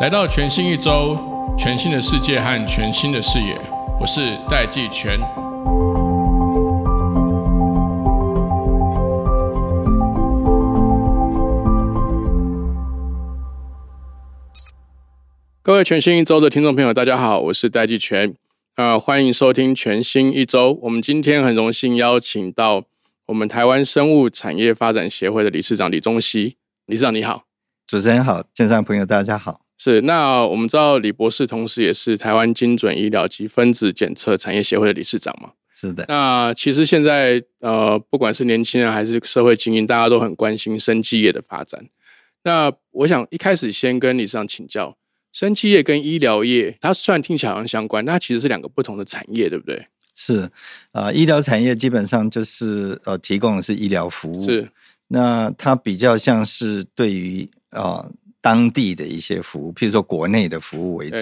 来到全新一周，全新的世界和全新的视野，我是戴季全。各位全新一周的听众朋友，大家好，我是戴季全。呃，欢迎收听全新一周。我们今天很荣幸邀请到我们台湾生物产业发展协会的理事长李宗熙。理事长你好，主持人好，线上朋友大家好。是，那我们知道李博士同时也是台湾精准医疗及分子检测产业协会的理事长嘛？是的。那其实现在呃，不管是年轻人还是社会精英，大家都很关心生技业的发展。那我想一开始先跟李事长请教。生技业跟医疗业，它虽然听起来好像相关，那其实是两个不同的产业，对不对？是啊，医疗产业基本上就是呃，提供的是医疗服务，是那它比较像是对于啊。当地的一些服务，譬如说国内的服务为主。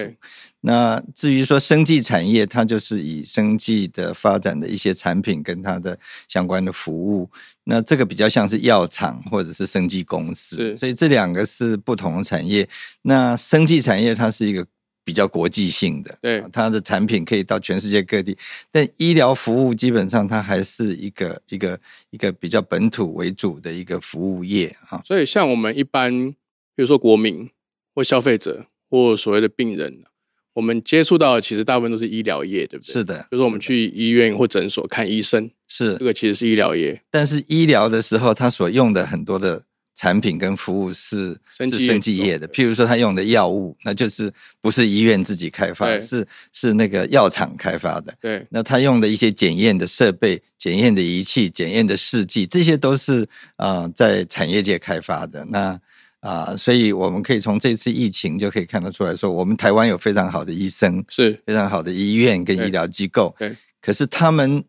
那至于说生技产业，它就是以生技的发展的一些产品跟它的相关的服务。那这个比较像是药厂或者是生技公司，所以这两个是不同的产业。那生技产业它是一个比较国际性的，对它的产品可以到全世界各地。但医疗服务基本上它还是一个一个一个比较本土为主的一个服务业啊。所以像我们一般。比如说国民或消费者或所谓的病人，我们接触到的其实大部分都是医疗业，对不对？是的。比如说我们去医院或诊所看医生，是这个其实是医疗业。但是医疗的时候，它所用的很多的产品跟服务是是生技业的。譬如说他用的药物，那就是不是医院自己开发，是是那个药厂开发的。对。那他用的一些检验的设备、检验的仪器、检验的试剂，这些都是啊在产业界开发的。那啊，所以我们可以从这次疫情就可以看得出来说，我们台湾有非常好的医生，是非常好的医院跟医疗机构。对，可是他们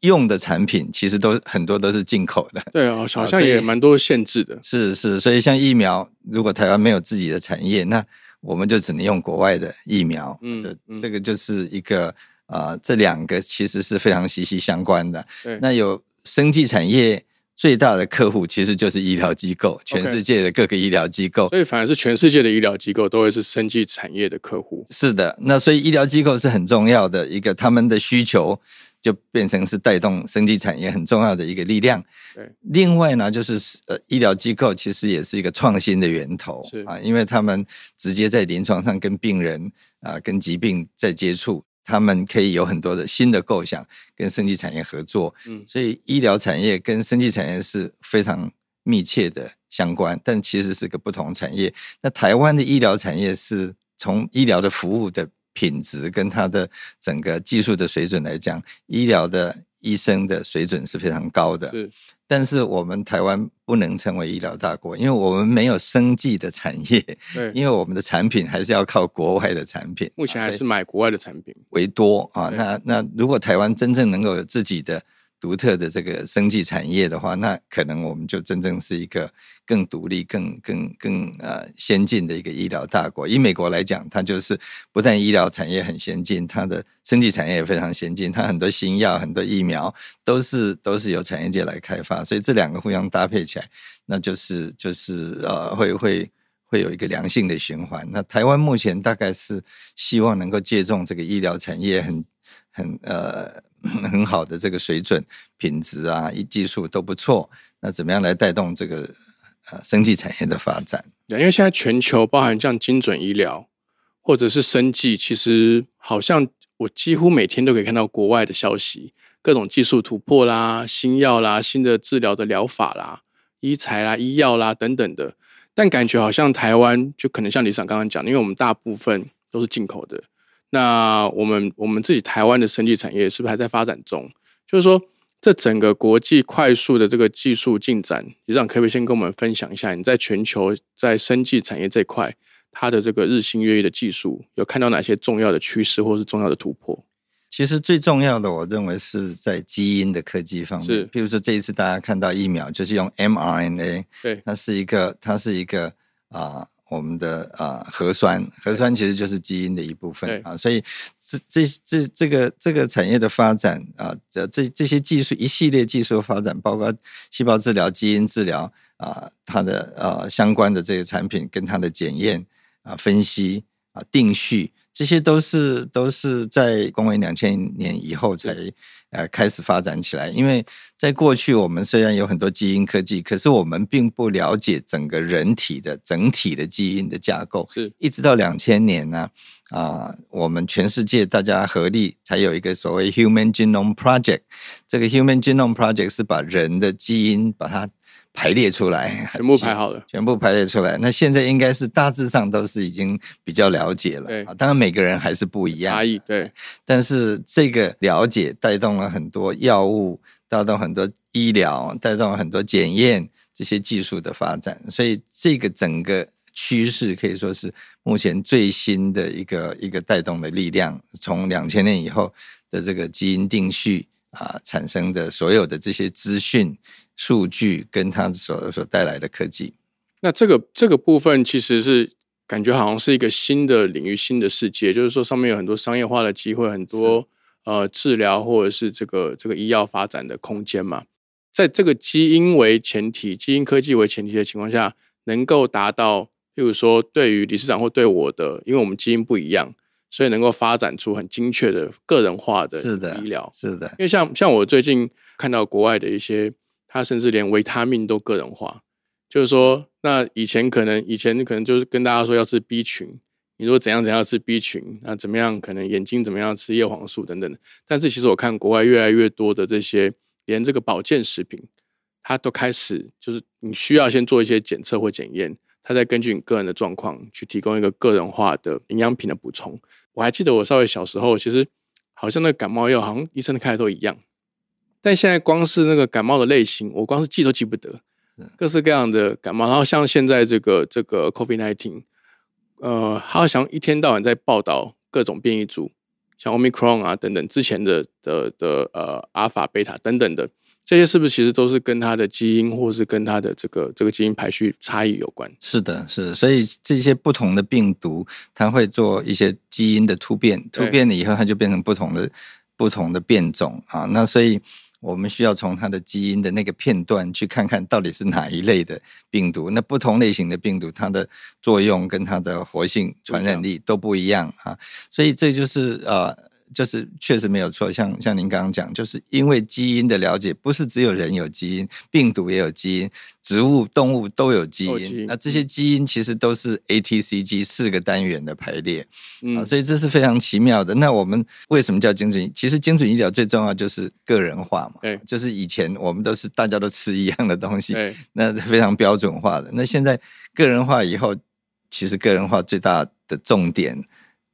用的产品其实都很多都是进口的。对啊，好像也蛮多限制的。是是，所以像疫苗，如果台湾没有自己的产业，那我们就只能用国外的疫苗。嗯，这个就是一个啊，这两个其实是非常息息相关的。对，那有生技产业。最大的客户其实就是医疗机构，全世界的各个医疗机构，所以反而是全世界的医疗机构都会是生技产业的客户。是的，那所以医疗机构是很重要的一个，他们的需求就变成是带动生技产业很重要的一个力量。对，另外呢，就是呃，医疗机构其实也是一个创新的源头啊，因为他们直接在临床上跟病人啊、跟疾病在接触。他们可以有很多的新的构想，跟生技产业合作。嗯，所以医疗产业跟生技产业是非常密切的相关，但其实是个不同产业。那台湾的医疗产业是从医疗的服务的品质跟它的整个技术的水准来讲，医疗的医生的水准是非常高的。是。但是我们台湾不能成为医疗大国，因为我们没有生计的产业。对，因为我们的产品还是要靠国外的产品，目前还是买国外的产品为多啊。那那如果台湾真正能够有自己的。独特的这个生技产业的话，那可能我们就真正是一个更独立、更更更呃先进的一个医疗大国。以美国来讲，它就是不但医疗产业很先进，它的生技产业也非常先进，它很多新药、很多疫苗都是都是由产业界来开发，所以这两个互相搭配起来，那就是就是呃会会会有一个良性的循环。那台湾目前大概是希望能够借重这个医疗产业很很呃。很好的这个水准、品质啊，一技术都不错。那怎么样来带动这个呃生技产业的发展？对，因为现在全球包含像精准医疗或者是生技，其实好像我几乎每天都可以看到国外的消息，各种技术突破啦、新药啦、新的治疗的疗法啦、医材啦、医药啦等等的。但感觉好像台湾就可能像李想刚刚讲，因为我们大部分都是进口的。那我们我们自己台湾的生技产业是不是还在发展中？就是说，这整个国际快速的这个技术进展，你让可不可以先跟我们分享一下？你在全球在生技产业这块，它的这个日新月异的技术，有看到哪些重要的趋势或是重要的突破？其实最重要的，我认为是在基因的科技方面。是，比如说这一次大家看到疫苗，就是用 mRNA，对，它是一个，它是一个啊。我们的啊核酸，核酸其实就是基因的一部分啊，所以这这这这个这个产业的发展啊，这这这些技术一系列技术发展，包括细胞治疗、基因治疗啊，它的呃相关的这些产品跟它的检验啊、分析啊、定序。这些都是都是在公元两千年以后才呃开始发展起来，因为在过去我们虽然有很多基因科技，可是我们并不了解整个人体的整体的基因的架构。是，一直到两千年呢啊，我们全世界大家合力才有一个所谓 Human Genome Project。这个 Human Genome Project 是把人的基因把它。排列出来，全部排好了，全部排列出来。那现在应该是大致上都是已经比较了解了。对，当然每个人还是不一样，差异对。但是这个了解带动了很多药物，带动很多医疗，带动了很多检验这些技术的发展。所以这个整个趋势可以说是目前最新的一个一个带动的力量。从两千年以后的这个基因定序啊产生的所有的这些资讯。数据跟它所所带来的科技，那这个这个部分其实是感觉好像是一个新的领域、新的世界，就是说上面有很多商业化的机会，很多呃治疗或者是这个这个医药发展的空间嘛。在这个基因为前提、基因科技为前提的情况下，能够达到，譬如说对于理事长或对我的，因为我们基因不一样，所以能够发展出很精确的个人化的医疗。是的，因为像像我最近看到国外的一些。他甚至连维他命都个人化，就是说，那以前可能以前可能就是跟大家说要吃 B 群，你说怎样怎样吃 B 群，那怎么样可能眼睛怎么样吃叶黄素等等。但是其实我看国外越来越多的这些，连这个保健食品，它都开始就是你需要先做一些检测或检验，它再根据你个人的状况去提供一个个人化的营养品的补充。我还记得我稍微小时候，其实好像那感冒药好像医生开的都一样。但现在光是那个感冒的类型，我光是记都记不得，各式各样的感冒。然后像现在这个这个 COVID nineteen，呃，好像一天到晚在报道各种变异株，像 Omicron 啊等等之前的的的呃阿尔法、贝塔等等的，这些是不是其实都是跟它的基因或是跟它的这个这个基因排序差异有关？是的，是的。所以这些不同的病毒，它会做一些基因的突变，突变了以后，它就变成不同的不同的变种啊。那所以。我们需要从它的基因的那个片段去看看到底是哪一类的病毒。那不同类型的病毒，它的作用跟它的活性、传染力都不一样啊。所以这就是呃。就是确实没有错，像像您刚刚讲，就是因为基因的了解，不是只有人有基因，病毒也有基因，植物、动物都有基因。那这些基因其实都是 A、T、C、G 四个单元的排列啊，所以这是非常奇妙的。那我们为什么叫精准？其实精准医疗最重要就是个人化嘛。对，就是以前我们都是大家都吃一样的东西，那非常标准化的。那现在个人化以后，其实个人化最大的重点。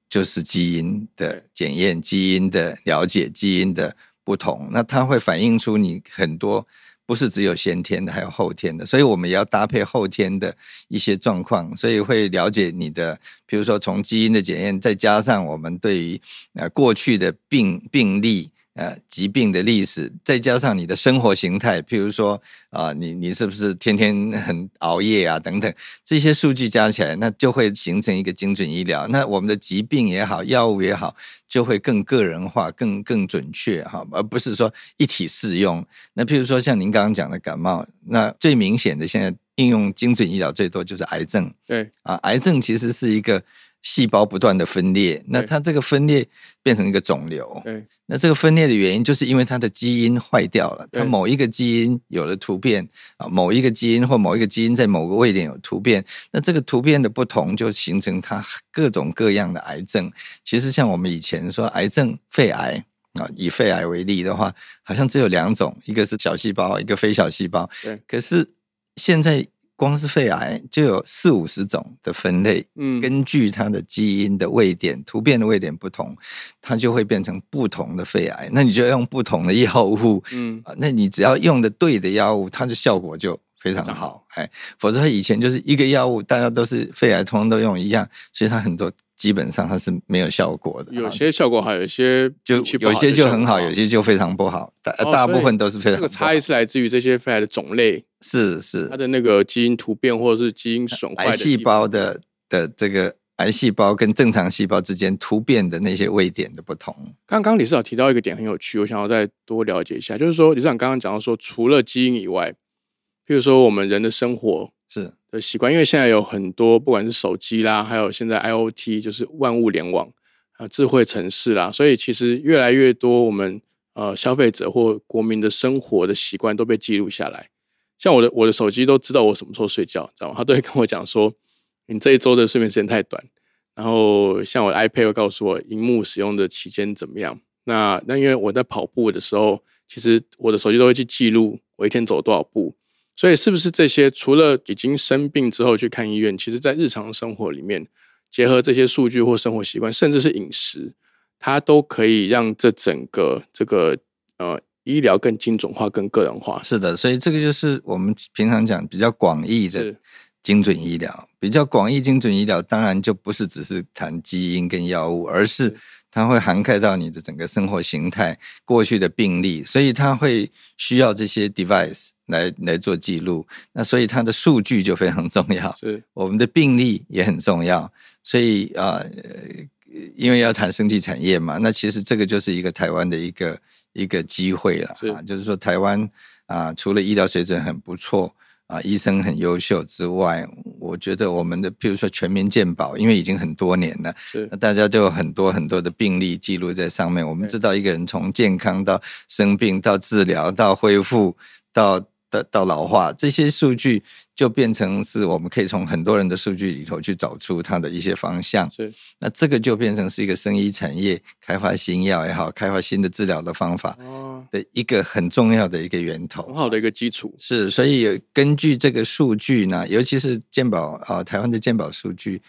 就是基因的检验、基因的了解、基因的不同，那它会反映出你很多不是只有先天的，还有后天的，所以我们也要搭配后天的一些状况，所以会了解你的，比如说从基因的检验，再加上我们对于呃过去的病病例。呃，疾病的历史，再加上你的生活形态，譬如说啊，你你是不是天天 很熬夜啊？等等，这些数据加起来，那就会形成一个精准医疗。那我们的疾病也好，药物也好，就会更个人化、更更准确哈，而不是说一体适用。那譬如说像您刚刚讲的感冒，那最明显的现在应用精准医疗最多就是癌症。对啊，癌症其实是一个。细胞不断的分裂，那它这个分裂变成一个肿瘤。对，那这个分裂的原因就是因为它的基因坏掉了，它某一个基因有了突变啊，某一个基因或某一个基因在某个位点有突变，那这个突变的不同就形成它各种各样的癌症。其实像我们以前说癌症，肺癌啊，以肺癌为例的话，好像只有两种，一个是小细胞，一个非小细胞。对，可是现在。光是肺癌就有四五十种的分类，嗯，根据它的基因的位点、突变的位点不同，它就会变成不同的肺癌。那你就要用不同的药物，嗯，啊，那你只要用的对的药物，它的效果就非常好，哎，否则它以前就是一个药物，大家都是肺癌，通通都用一样，所以它很多基本上它是没有效果的。有些效果好，有些就有些就很好，有些就非常不好。大大部分都是非常。这个差异是来自于这些肺癌的种类。是是它的那个基因突变或者是基因损坏细胞的的这个癌细胞跟正常细胞之间突变的那些位点的不同。刚刚李市长提到一个点很有趣，我想要再多了解一下，就是说李市长刚刚讲到说，除了基因以外，譬如说我们人的生活是的习惯，因为现在有很多不管是手机啦，还有现在 IOT 就是万物联网啊，智慧城市啦，所以其实越来越多我们呃消费者或国民的生活的习惯都被记录下来。像我的我的手机都知道我什么时候睡觉，知道吗？他都会跟我讲说，你这一周的睡眠时间太短。然后像我的 iPad 会告诉我，荧幕使用的期间怎么样。那那因为我在跑步的时候，其实我的手机都会去记录我一天走多少步。所以是不是这些除了已经生病之后去看医院，其实在日常生活里面结合这些数据或生活习惯，甚至是饮食，它都可以让这整个这个呃医疗更精准化、更个人化。是的，所以这个就是我们平常讲比较广义的精准医疗。比较广义精准医疗，当然就不是只是谈基因跟药物，而是是它会涵盖到你的整个生活形态、过去的病例，所以它会需要这些 device 来来做记录。那所以它的数据就非常重要。是我们的病例也很重要，所以啊、呃，因为要谈生技产业嘛，那其实这个就是一个台湾的一个一个机会了是啊，就是说台湾啊、除了医疗水准很不错啊、医生很优秀之外，我觉得我们的譬如说全民健保，因为已经很多年了，是那大家就有很多很多的病例记录在上面。我们知道一个人从健康到生病到治疗到恢复到到到老化，这些数据就变成是我们可以从很多人的数据里头去找出它的一些方向。是那这个就变成是一个生医产业开发新药也好，开发新的治疗的方法哦，的一个很重要的一个源头。很好的一个基础。是，所以根据这个数据呢，尤其是健保啊、台湾的健保数据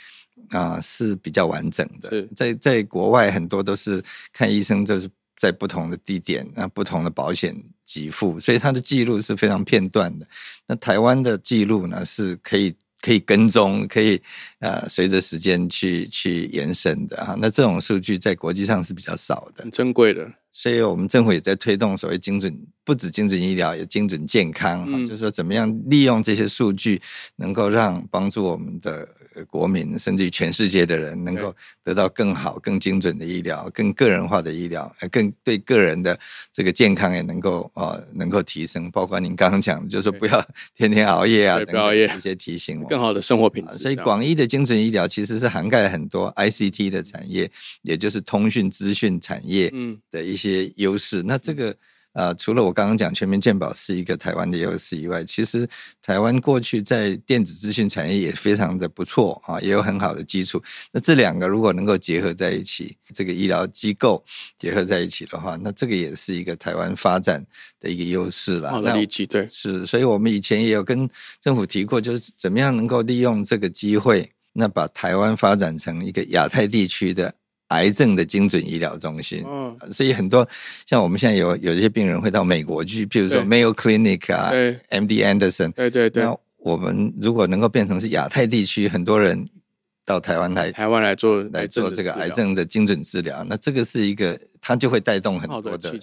啊、是比较完整的。在在国外很多都是看医生，就是在不同的地点，那不同的保险给付，所以它的记录是非常片段的。那台湾的记录呢，是可以可以跟踪，可以呃随着时间去去延伸的啊。那这种数据在国际上是比较少的很。珍贵的，所以我们政府也在推动所谓精准，不止精准医疗，也精准健康、啊嗯就是说怎么样利用这些数据，能够让帮助我们的呃国民，甚至于全世界的人，能够得到更好、更精准的医疗，更个人化的医疗，呃更对个人的这个健康也能够呃能够提升。包括您刚刚讲的，就是说不要天天熬夜啊，等熬夜等这些提醒我更好的生活品质。啊所以广义的精神医疗其实是涵盖了很多 ICT 的产业，也就是通讯资讯产业嗯的一些优势。那这个呃，除了我刚刚讲全民健保是一个台湾的优势以外，其实台湾过去在电子资讯产业也非常的不错啊，也有很好的基础。那这两个如果能够结合在一起，这个医疗机构结合在一起的话，那这个也是一个台湾发展的一个优势了。好的那利基对是，所以我们以前也有跟政府提过，就是怎么样能够利用这个机会，那把台湾发展成一个亚太地区的癌症的精准医疗中心。嗯所以很多像我们现在有有一些病人会到美国去，譬如说 Mayo Clinic 啊，MD Anderson。对对对，那我们如果能够变成是亚太地区，很多人到台湾来台湾来做来做这个癌症的精准治疗，那这个是一个，它就会带动很多的。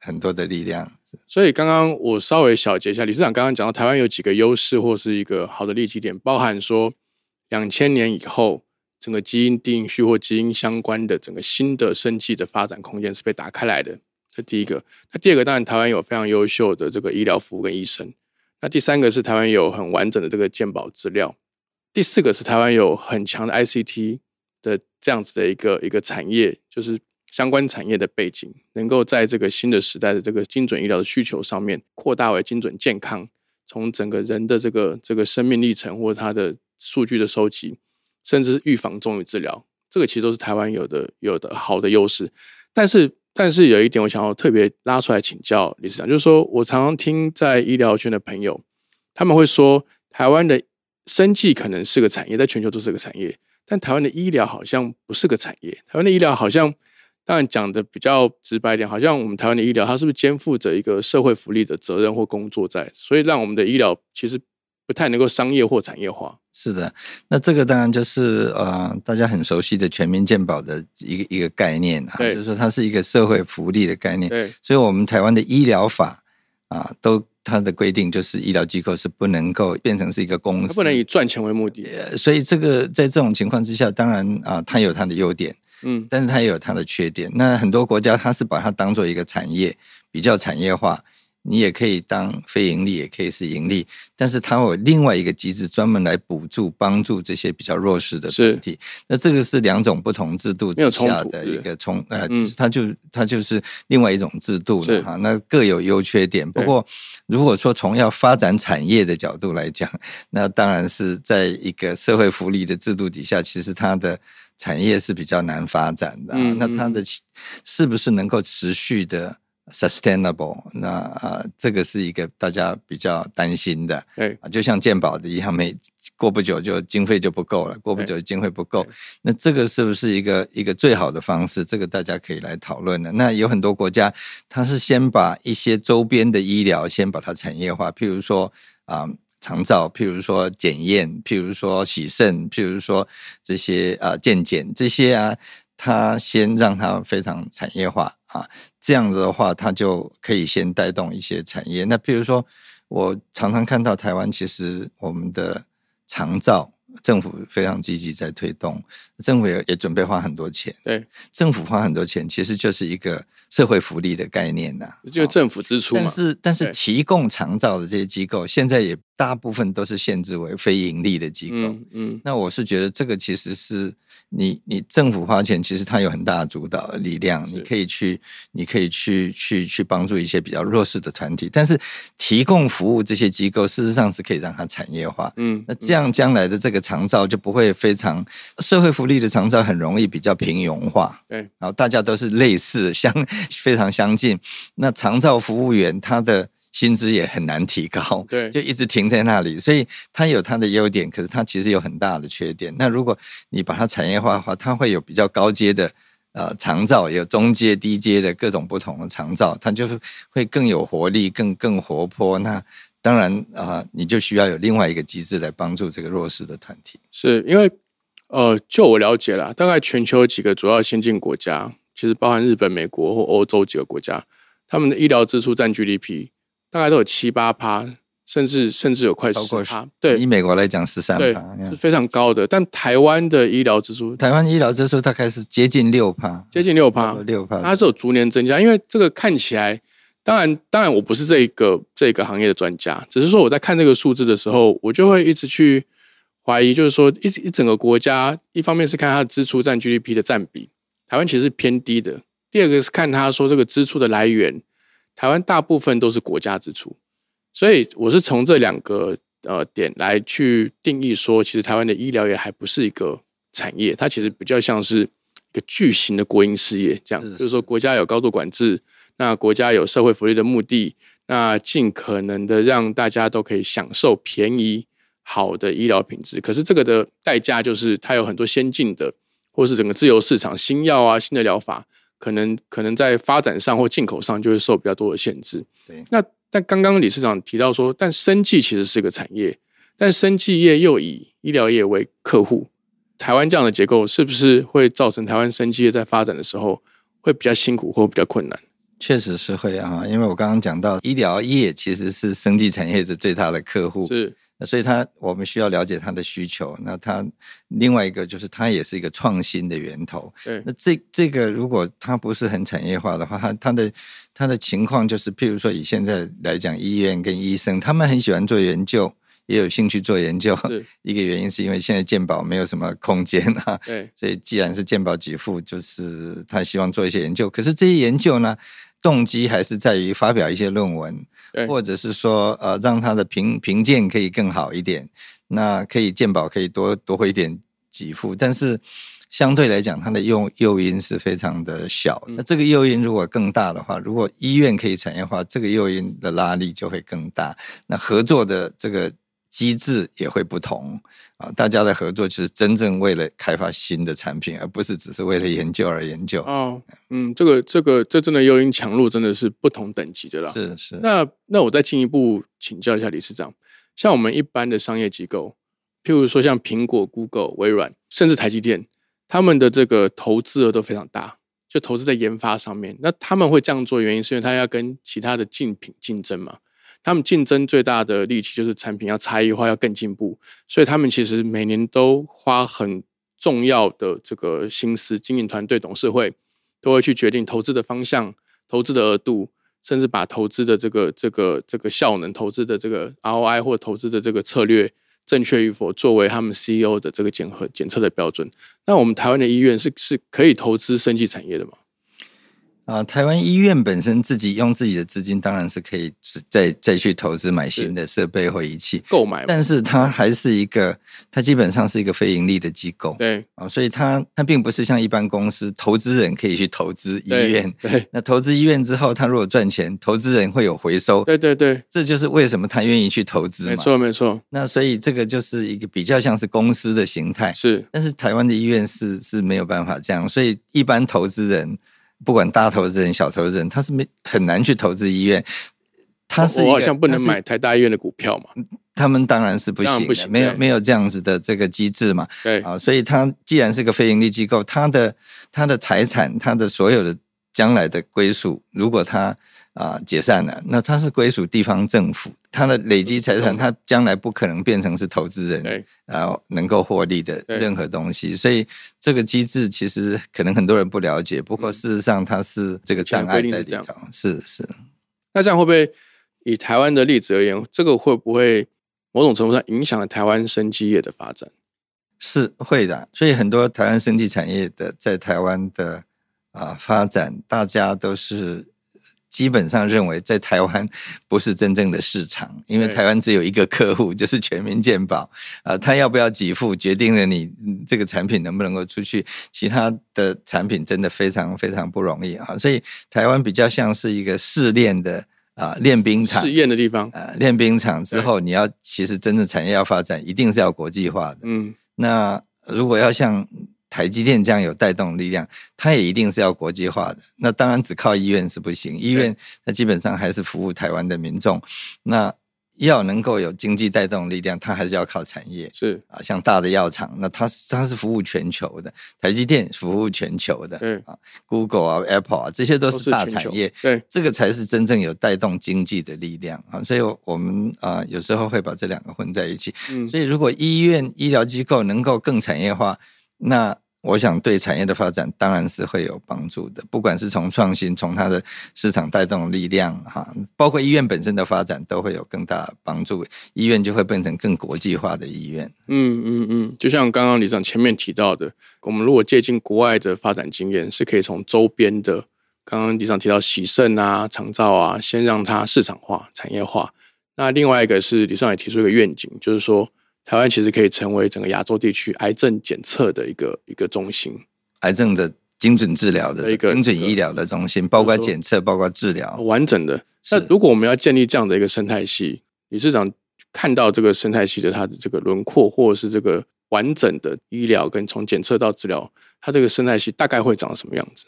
很多的力量。所以刚刚我稍微小结一下，理事长刚刚讲到台湾有几个优势或是一个好的利基点，包含说两千年以后整个基因定序或基因相关的整个新的生计的发展空间是被打开来的，这第一个。那第二个当然台湾有非常优秀的这个医疗服务跟医生。那第三个是台湾有很完整的这个健保资料。第四个是台湾有很强的 ICT 的这样子的一个一个产业，就是相关产业的背景，能够在这个新的时代的这个精准医疗的需求上面扩大为精准健康，从整个人的这个这个生命历程或他的数据的收集，甚至是预防重于治疗，这个其实都是台湾有的有的好的优势。但是但是有一点我想要特别拉出来请教李市长，就是说我常常听在医疗圈的朋友，他们会说台湾的生计可能是个产业，在全球都是个产业，但台湾的医疗好像不是个产业。台湾的医疗好像，当然讲的比较直白一点，好像我们台湾的医疗，它是不是肩负着一个社会福利的责任或工作在，所以让我们的医疗其实不太能够商业或产业化。是的，那这个当然就是呃，大家很熟悉的全民健保的一个一个概念啊，就是说它是一个社会福利的概念，对，所以我们台湾的医疗法啊，都它的规定就是医疗机构是不能够变成是一个公司，它不能以赚钱为目的。呃所以这个在这种情况之下，当然啊，它有它的优点，嗯，但是它也有它的缺点。那很多国家它是把它当做一个产业，比较产业化。你也可以当非盈利，也可以是盈利，但是它会有另外一个机制，专门来补助、帮助这些比较弱势的是团体。那这个是两种不同制度之下的一个冲呃，嗯其实它就它就是另外一种制度了哈。那各有优缺点。不过，如果说从要发展产业的角度来讲，那当然是在一个社会福利的制度底下，其实它的产业是比较难发展的、啊。嗯那它的是不是能够持续的 sustainable？那啊、这个是一个大家比较担心的。对，啊，就像健保的一样，每过不久就经费就不够了，过不久经费不够对，那这个是不是一个一个最好的方式？这个大家可以来讨论的。那有很多国家，它是先把一些周边的医疗先把它产业化，譬如说啊。长照，譬如说检验，譬如说洗肾，譬如说这些啊健检这些啊，它先让它非常产业化啊，这样子的话，它就可以先带动一些产业。那譬如说，我常常看到台湾，其实我们的长照政府非常积极在推动，政府也也准备花很多钱。对，政府花很多钱，其实就是一个社会福利的概念呐、这个政府支出嘛但，是，但是提供长照的这些机构，现在也大部分都是限制为非盈利的机构。嗯嗯，那我是觉得这个其实是你你政府花钱，其实它有很大的主导的力量，你可以去你可以去去去帮助一些比较弱势的团体，但是提供服务这些机构，事实上是可以让它产业化。嗯，那这样将来的这个长照就不会非常社会福利的长照很容易比较平庸化，对，然后大家都是类似相 非常相近。那长照服务员他的薪资也很难提高，对 就一直停在那里，所以它有它的优点，可是它其实有很大的缺点。那如果你把它产业化的话，它会有比较高阶的。呃，长照也有中阶、低阶的各种不同的长照，它就是会更有活力、更更活泼。那当然啊、呃你就需要有另外一个机制来帮助这个弱势的团体。是因为呃，就我了解啦，大概全球几个主要先进国家，其实包含日本、美国或欧洲几个国家，他们的医疗支出占 GDP 大概都有七八趴，甚至甚至有快十趴，对以美国来讲十三对趴，，是非常高的。但台湾的医疗支出台湾医疗支出大概是接近六趴，接近六趴，六趴，它是有逐年增加，因为这个看起来，当然，当然我不是这一个这个行业的专家，只是说我在看这个数字的时候，我就会一直去怀疑，就是说一一整个国家，一方面是看它的支出占 GDP 的占比，台湾其实是偏低的；第二个是看它说这个支出的来源，台湾大部分都是国家支出，所以我是从这两个呃点来去定义说，其实台湾的医疗业还不是一个产业，它其实比较像是一个巨型的国营事业，这样。是就是说国家有高度管制，那国家有社会福利的目的，那尽可能的让大家都可以享受便宜好的医疗品质。可是这个的代价就是它有很多先进的，或是整个自由市场新药啊、新的疗法，可能可能在发展上或进口上就会受比较多的限制。对那但刚刚理事长提到说，但生技其实是个产业，但生技业又以医疗业为客户，台湾这样的结构是不是会造成台湾生技业在发展的时候会比较辛苦或比较困难？确实是会啊，因为我刚刚讲到医疗业其实是生技产业的最大的客户，是那所以他我们需要了解他的需求。那他另外一个就是他也是一个创新的源头。对那这这个如果他不是很产业化的话，它它的他的情况就是，譬如说以现在来讲，医院跟医生他们很喜欢做研究，也有兴趣做研究。一个原因是因为现在健保没有什么空间啊，对所以既然是健保给付，就是他希望做一些研究。可是这些研究呢，动机还是在于发表一些论文，或者是说呃，让他的评评鉴可以更好一点。那可以鉴宝可以多多一点给付，但是相对来讲，它的诱诱因是非常的小。嗯那这个诱因如果更大的话，如果医院可以产业化，这个诱因的拉力就会更大。那合作的这个机制也会不同啊，大家的合作就是真正为了开发新的产品，而不是只是为了研究而研究。哦，嗯，这个这个这真的诱因强弱真的是不同等级的啦。是是，那那我再进一步请教一下理事长，像我们一般的商业机构，譬如说像苹果、Google、微软，甚至台积电，他们的这个投资额都非常大，就投资在研发上面。那他们会这样做，原因是因为他要跟其他的竞品竞争嘛。他们竞争最大的利器就是产品要差异化，要更进步，所以他们其实每年都花很重要的这个心思，经营团队、董事会都会去决定投资的方向、投资的额度，甚至把投资的这个这个这个效能、投资的这个 ROI 或投资的这个策略正确与否，作为他们 CEO 的这个检核检测的标准。那我们台湾的医院是是可以投资生技产业的吗？啊，台湾医院本身自己用自己的资金，当然是可以再再去投资买新的设备或仪器购买，但是它还是一个，它基本上是一个非盈利的机构，对啊，所以它它并不是像一般公司，投资人可以去投资医院，对，那投资医院之后，他如果赚钱，投资人会有回收，对对对，这就是为什么他愿意去投资，没错没错。那所以这个就是一个比较像是公司的形态，是，但是台湾的医院是是没有办法这样，所以一般投资人。不管大投资人、小投资人，他是没很难去投资医院。他是我好像不能买台大医院的股票嘛？他们当然是不行，不行，没有没有这样子的这个机制嘛？对啊，所以他既然是个非盈利机构，他的他的财产，他的所有的将来的归属，如果他。啊，解散了，那它是归属地方政府，它的累积财产，它将来不可能变成是投资人，然后能够获利的任何东西，所以这个机制其实可能很多人不了解，不过事实上它是这个障碍在里头，是是。那这样会不会以台湾的例子而言，这个会不会某种程度上影响了台湾生机业的发展？是会的，所以很多台湾生技产业的在台湾的啊发展，大家都是。基本上认为在台湾 不是真正的市场，因为台湾只有一个客户，就是全民健保啊，他要不要给付，决定了你这个产品能不能够出去。其他的产品真的非常非常不容易啊，所以台湾比较像是一个试炼的啊练兵场，试验的地方。呃，练兵场之后，你要其实真正产业要发展，一定是要国际化的。嗯，那如果要像。台积电这样有带动力量，它也一定是要国际化的。那当然只靠医院是不行，医院那基本上还是服务台湾的民众。那要能够有经济带动力量，它还是要靠产业。是啊，像大的药厂，那它它是服务全球的。台积电服务全球的，嗯啊，Google 啊，Apple 啊，这些都是大产业。对，这个才是真正有带动经济的力量啊。所以我们啊，有时候会把这两个混在一起。嗯，所以如果医院医疗机构能够更产业化。那我想对产业的发展当然是会有帮助的，不管是从创新，从它的市场带动力量哈，包括医院本身的发展都会有更大帮助，医院就会变成更国际化的医院。嗯嗯嗯，就像刚刚李长前面提到的，我们如果借鉴国外的发展经验，是可以从周边的，刚刚李长提到喜肾啊、长照啊，先让它市场化、产业化。那另外一个是李尚也提出一个愿景，就是说。台湾其实可以成为整个亚洲地区癌症检测的一个一个中心，癌症的精准治疗的一个精准医疗的中心，包括检测，包括治疗，完整的。那如果我们要建立这样的一个生态系，理事长看到这个生态系的它的这个轮廓，或者是这个完整的医疗跟从检测到治疗，它这个生态系大概会长什么样子？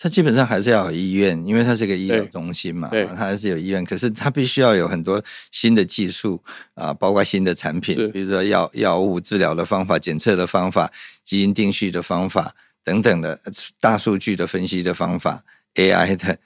它基本上还是要有医院，因为它是一个医疗中心嘛，它还是有医院。可是它必须要有很多新的技术啊，包括新的产品，比如说药药物治疗的方法、检测的方法、基因定序的方法等等的大数据的分析的方法、AI 的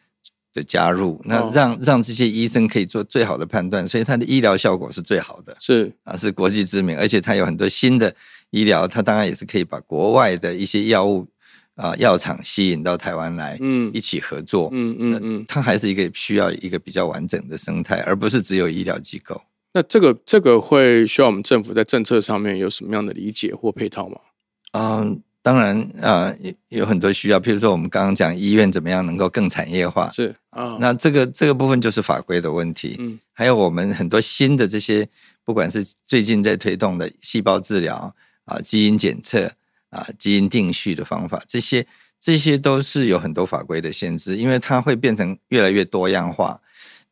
的加入，那让让这些医生可以做最好的判断，所以它的医疗效果是最好的，是啊，是国际知名，而且它有很多新的医疗，它当然也是可以把国外的一些药物。啊，药厂吸引到台湾来，嗯，一起合作，嗯嗯嗯，它还是一个需要一个比较完整的生态，而不是只有医疗机构。那这个这个会需要我们政府在政策上面有什么样的理解或配套吗？嗯，当然啊，有很多需要，譬如说我们刚刚讲医院怎么样能够更产业化，是啊，那这个这个部分就是法规的问题，嗯，还有我们很多新的这些，不管是最近在推动的细胞治疗啊，基因检测。啊，基因定序的方法，这些这些都是有很多法规的限制，因为它会变成越来越多样化。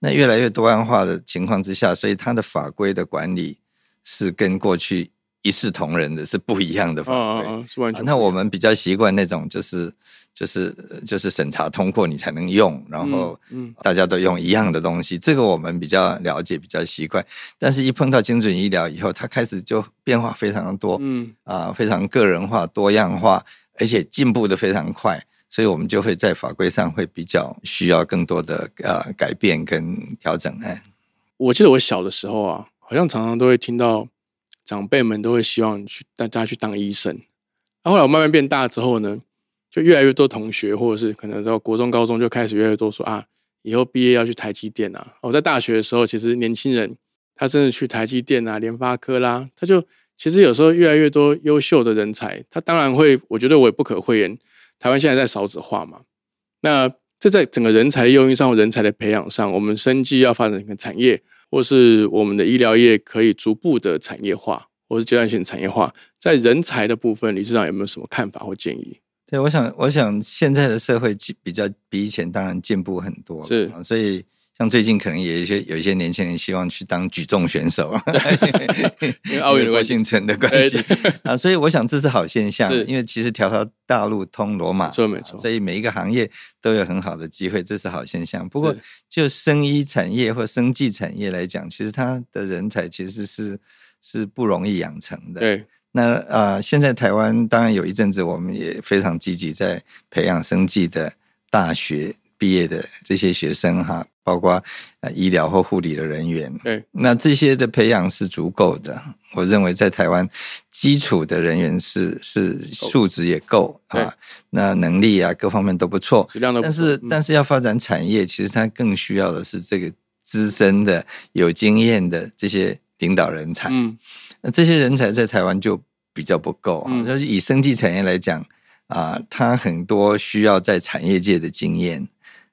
那越来越多样化的情况之下，所以它的法规的管理是跟过去一视同仁的，是不一样的法规。是完全。那我们比较习惯那种，就是就是就是审查通过你才能用，然后大家都用一样的东西，这个我们比较了解，比较习惯。但是一碰到精准医疗以后，它开始就变化非常的多，嗯啊，非常个人化、多样化，而且进步的非常快。所以我们就会在法规上会比较需要更多的呃改变跟调整哎。我记得我小的时候啊，好像常常都会听到长辈们都会希望去大家去当医生。那后来我慢慢变大之后呢，就越来越多同学或者是可能到国中、高中就开始越来越多说啊，以后毕业要去台积电啊。我在大学的时候，其实年轻人他甚至去台积电啊、联发科啦，他就其实有时候越来越多优秀的人才，他当然会，我觉得我也不可讳言，台湾现在在少子化嘛。那这在整个人才的诱因上、人才的培养上，我们生计要发展一个产业，或是我们的医疗业可以逐步的产业化，或是阶段性产业化，在人才的部分，李市长有没有什么看法或建议？对，我想，我想现在的社会比较比以前当然进步很多，是，所以。像最近可能也有一些有一些年轻人希望去当举重选手，因为奥运郭姓城的关系 啊，所以我想这是好现象，因为其实条条大路通罗马，错没错，所以每一个行业都有很好的机会，这是好现象。不过就生医产业或生技产业来讲，其实它的人才其实是是不容易养成的。对，那啊，现在台湾当然有一阵子我们也非常积极在培养生技的大学。毕业的这些学生哈，包括呃医疗或护理的人员，对，那这些的培养是足够的。我认为在台湾基础的人员是是素质也够啊，那能力啊各方面都不错，质量都。但是但是要发展产业，其实它更需要的是这个资深的、有经验的这些领导人才。嗯，那这些人才在台湾就比较不够啊。就是以生技产业来讲啊，它很多需要在产业界的经验。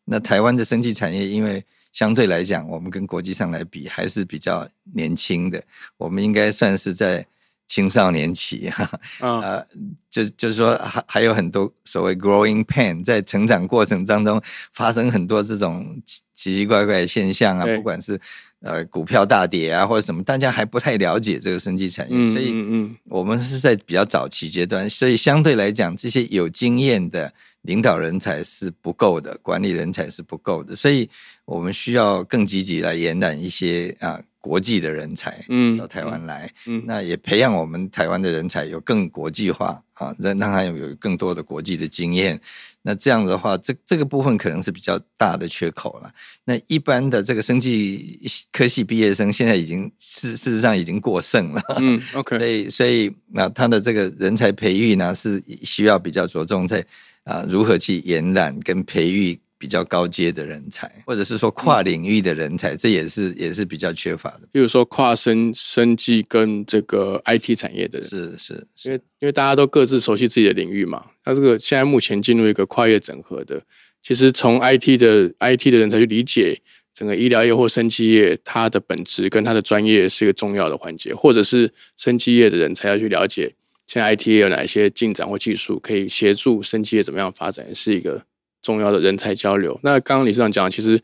那台湾的生技产业，因为相对来讲，我们跟国际上来比还是比较年轻的，我们应该算是在青少年期哈，啊，就就是说还还有很多所谓 growing pain，在成长过程当中发生很多这种奇奇怪怪的现象啊，不管是呃股票大跌啊或者什么，大家还不太了解这个生技产业，所以嗯，我们是在比较早期阶段，所以相对来讲，这些有经验的。领导人才是不够的，管理人才是不够的，所以我们需要更积极来延揽一些啊国际的人才，嗯，到台湾来，嗯，那也培养我们台湾的人才有更国际化啊，让让他有有更多的国际的经验。那这样的话，这这个部分可能是比较大的缺口了。那一般的这个生技科系毕业生现在已经事事实上已经过剩了，嗯，OK，所以所以那他的这个人才培育呢是需要比较着重在。啊，如何去延揽跟培育比较高阶的人才，或者是说跨领域的人才，这也是也是比较缺乏的。比如说跨生生技跟这个 IT 产业的人，是是，因为因为大家都各自熟悉自己的领域嘛。那这个现在目前进入一个跨越整合的，其实从 IT 的 IT 的人才去理解整个医疗业或生技业，它的本质跟它的专业是一个重要的环节，或者是生技业的人才要去了解。现在 IT 有哪一些进展或技术可以协助生技业怎么样发展，是一个重要的人才交流。那刚刚李市长讲，其实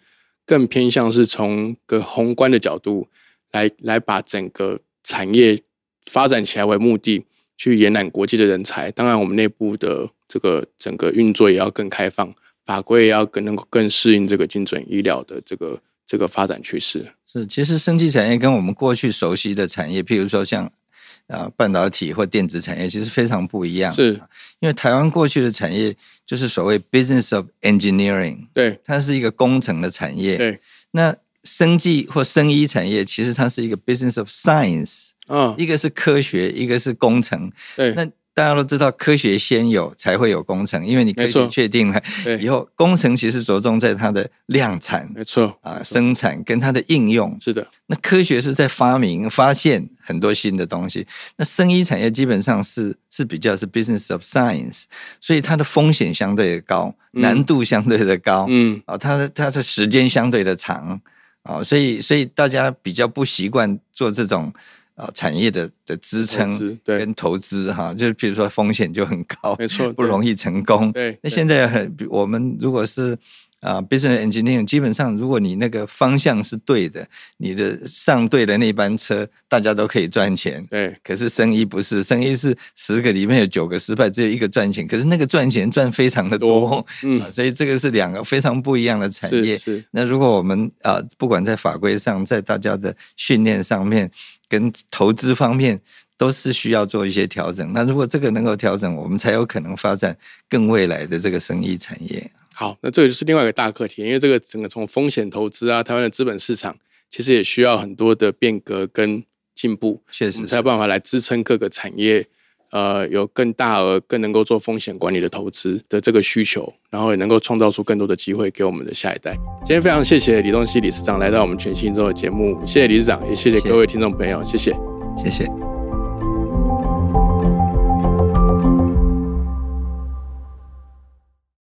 更偏向是从个宏观的角度来来把整个产业发展起来为目的，去延揽国际的人才。当然，我们内部的这个整个运作也要更开放，法规也要更能够更适应这个精准医疗的这个这个发展趋势。是，其实生技产业跟我们过去熟悉的产业，譬如说像。啊，半导体或电子产业其实非常不一样，是因为台湾过去的产业就是所谓 business of engineering，对，它是一个工程的产业。对，那生技或生医产业其实它是一个 business of science，嗯，一个是科学，一个是工程。对，那。大家都知道，科学先有才会有工程，因为你科学确定了以后，工程其实着重在它的量产，没错啊，生产跟它的应用。是的，那科学是在发明、发现很多新的东西。那生医产业基本上是是比较是 business of science，所以它的风险相对的高，难度相对的高，嗯啊，它的它的时间相对的长啊，所以所以大家比较不习惯做这种。啊，产业的的支撑跟投资哈，就是比如说风险就很高，没错，不容易成功。对，那现在很，我们如果是啊，business engineering，基本上如果你那个方向是对的，你的上对的那班车，大家都可以赚钱。对，可是生意不是，生意是十个里面有九个失败，只有一个赚钱。可是那个赚钱赚非常的多，嗯，所以这个是两个非常不一样的产业。是，那如果我们啊，不管在法规上，在大家的训练上面。跟投资方面都是需要做一些调整。那如果这个能够调整，我们才有可能发展更未来的这个生意产业。好，那这个就是另外一个大课题，因为这个整个从风险投资啊，台湾的资本市场其实也需要很多的变革跟进步，确实才有办法来支撑各个产业，呃，有更大额、更能够做风险管理的投资的这个需求，然后也能够创造出更多的机会给我们的下一代。今天非常谢谢李东熙理事长来到我们全新周的节目，谢谢理事长，也谢谢谢谢各位听众朋友，谢谢。谢谢。